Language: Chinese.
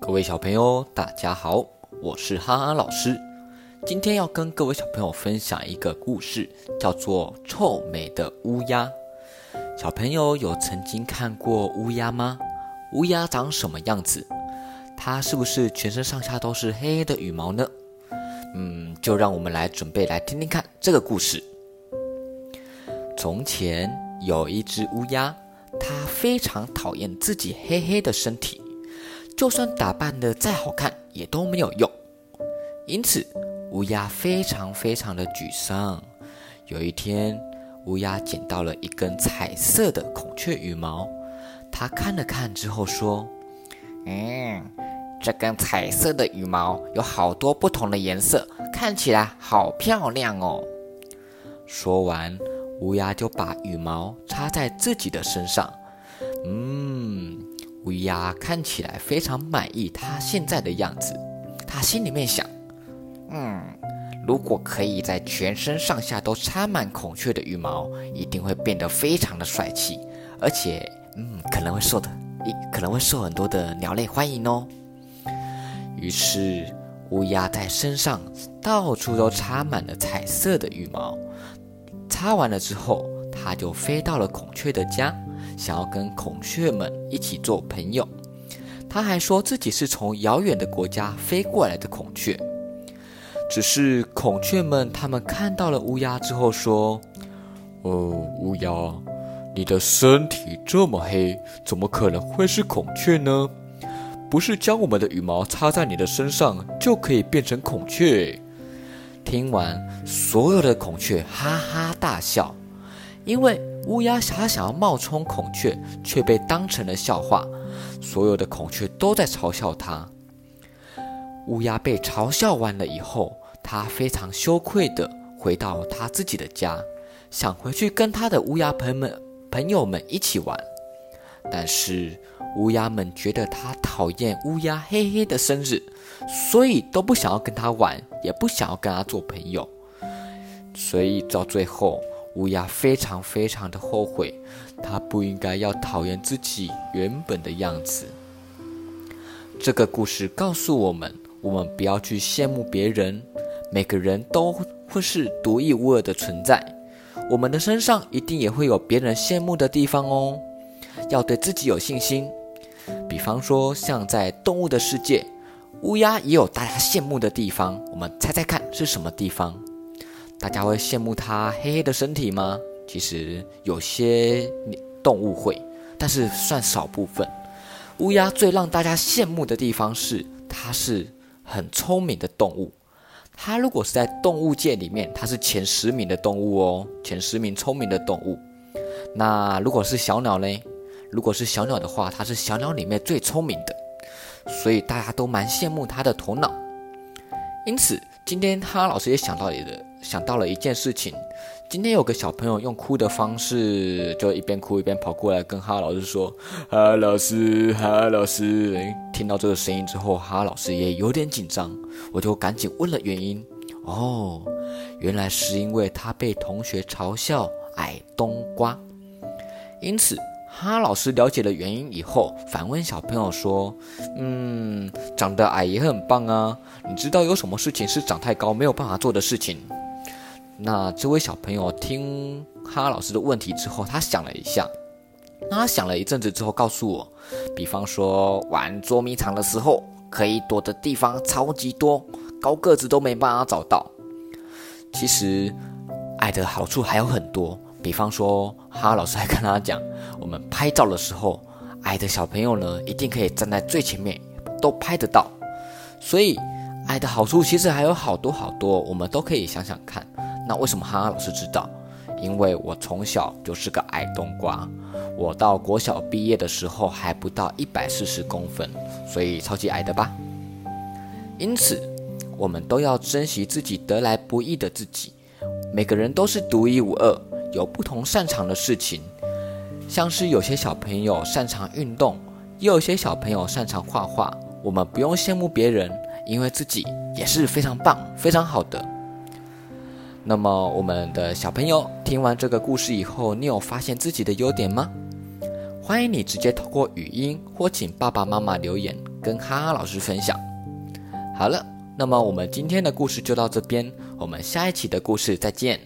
各位小朋友，大家好，我是哈哈老师。今天要跟各位小朋友分享一个故事，叫做《臭美的乌鸦》。小朋友有曾经看过乌鸦吗？乌鸦长什么样子？它是不是全身上下都是黑黑的羽毛呢？嗯，就让我们来准备来听听看这个故事。从前有一只乌鸦，它非常讨厌自己黑黑的身体。就算打扮的再好看，也都没有用。因此，乌鸦非常非常的沮丧。有一天，乌鸦捡到了一根彩色的孔雀羽毛，它看了看之后说：“嗯，这根彩色的羽毛有好多不同的颜色，看起来好漂亮哦。”说完，乌鸦就把羽毛插在自己的身上。嗯。乌鸦看起来非常满意它现在的样子，它心里面想：“嗯，如果可以在全身上下都插满孔雀的羽毛，一定会变得非常的帅气，而且，嗯，可能会受的，一可能会受很多的鸟类欢迎哦。”于是，乌鸦在身上到处都插满了彩色的羽毛。插完了之后，它就飞到了孔雀的家。想要跟孔雀们一起做朋友，他还说自己是从遥远的国家飞过来的孔雀。只是孔雀们他们看到了乌鸦之后说：“哦，乌鸦，你的身体这么黑，怎么可能会是孔雀呢？不是将我们的羽毛插在你的身上就可以变成孔雀？”听完，所有的孔雀哈哈大笑，因为。乌鸦想想要冒充孔雀，却被当成了笑话。所有的孔雀都在嘲笑它。乌鸦被嘲笑完了以后，它非常羞愧地回到它自己的家，想回去跟它的乌鸦朋友们朋友们一起玩。但是乌鸦们觉得它讨厌乌鸦黑黑的生日，所以都不想要跟它玩，也不想要跟它做朋友。所以到最后。乌鸦非常非常的后悔，它不应该要讨厌自己原本的样子。这个故事告诉我们，我们不要去羡慕别人，每个人都会是独一无二的存在，我们的身上一定也会有别人羡慕的地方哦。要对自己有信心。比方说，像在动物的世界，乌鸦也有大家羡慕的地方，我们猜猜看是什么地方？大家会羡慕它黑黑的身体吗？其实有些动物会，但是算少部分。乌鸦最让大家羡慕的地方是，它是很聪明的动物。它如果是在动物界里面，它是前十名的动物哦，前十名聪明的动物。那如果是小鸟呢？如果是小鸟的话，它是小鸟里面最聪明的，所以大家都蛮羡慕它的头脑。因此，今天哈老师也想到的。想到了一件事情，今天有个小朋友用哭的方式，就一边哭一边跑过来跟哈老师说：“哈老师，哈老师。”听到这个声音之后，哈老师也有点紧张，我就赶紧问了原因。哦，原来是因为他被同学嘲笑矮冬瓜。因此，哈老师了解了原因以后，反问小朋友说：“嗯，长得矮也很棒啊，你知道有什么事情是长太高没有办法做的事情？”那这位小朋友听哈老师的问题之后，他想了一下，那他想了一阵子之后，告诉我，比方说玩捉迷藏的时候，可以躲的地方超级多，高个子都没办法找到。其实矮的好处还有很多，比方说哈老师还跟他讲，我们拍照的时候，矮的小朋友呢，一定可以站在最前面，都拍得到。所以矮的好处其实还有好多好多，我们都可以想想看。那为什么哈哈老师知道？因为我从小就是个矮冬瓜，我到国小毕业的时候还不到一百四十公分，所以超级矮的吧。因此，我们都要珍惜自己得来不易的自己。每个人都是独一无二，有不同擅长的事情。像是有些小朋友擅长运动，也有些小朋友擅长画画。我们不用羡慕别人，因为自己也是非常棒、非常好的。那么，我们的小朋友听完这个故事以后，你有发现自己的优点吗？欢迎你直接通过语音或请爸爸妈妈留言跟哈哈老师分享。好了，那么我们今天的故事就到这边，我们下一期的故事再见。